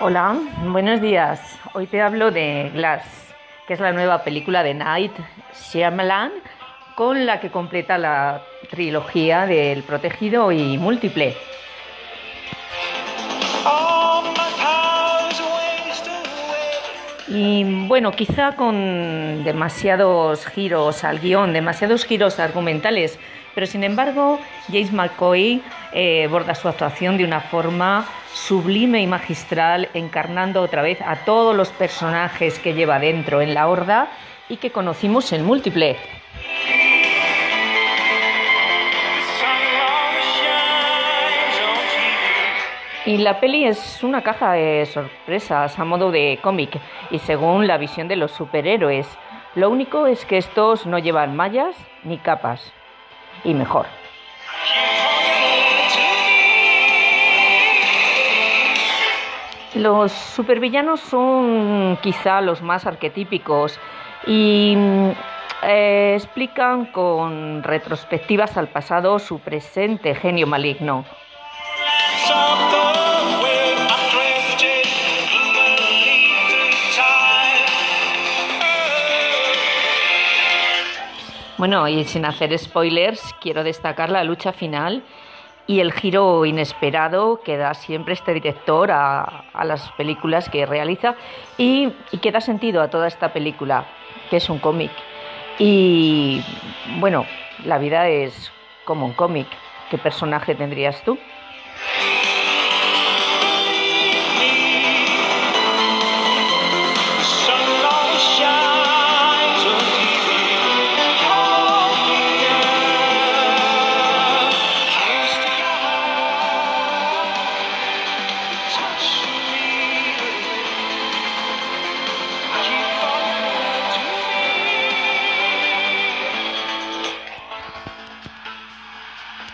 Hola, buenos días. Hoy te hablo de Glass, que es la nueva película de Night Shyamalan con la que completa la trilogía del Protegido y Múltiple. Y bueno, quizá con demasiados giros al guion, demasiados giros argumentales, pero sin embargo James McCoy eh, borda su actuación de una forma sublime y magistral, encarnando otra vez a todos los personajes que lleva dentro en la horda y que conocimos en múltiple. Y la peli es una caja de sorpresas a modo de cómic y según la visión de los superhéroes. Lo único es que estos no llevan mallas ni capas. Y mejor. Los supervillanos son quizá los más arquetípicos y eh, explican con retrospectivas al pasado su presente genio maligno. Bueno, y sin hacer spoilers, quiero destacar la lucha final y el giro inesperado que da siempre este director a, las películas que realiza y, que da sentido a toda esta película, que es un cómic. Y bueno, la vida es como un cómic. ¿Qué personaje tendrías tú?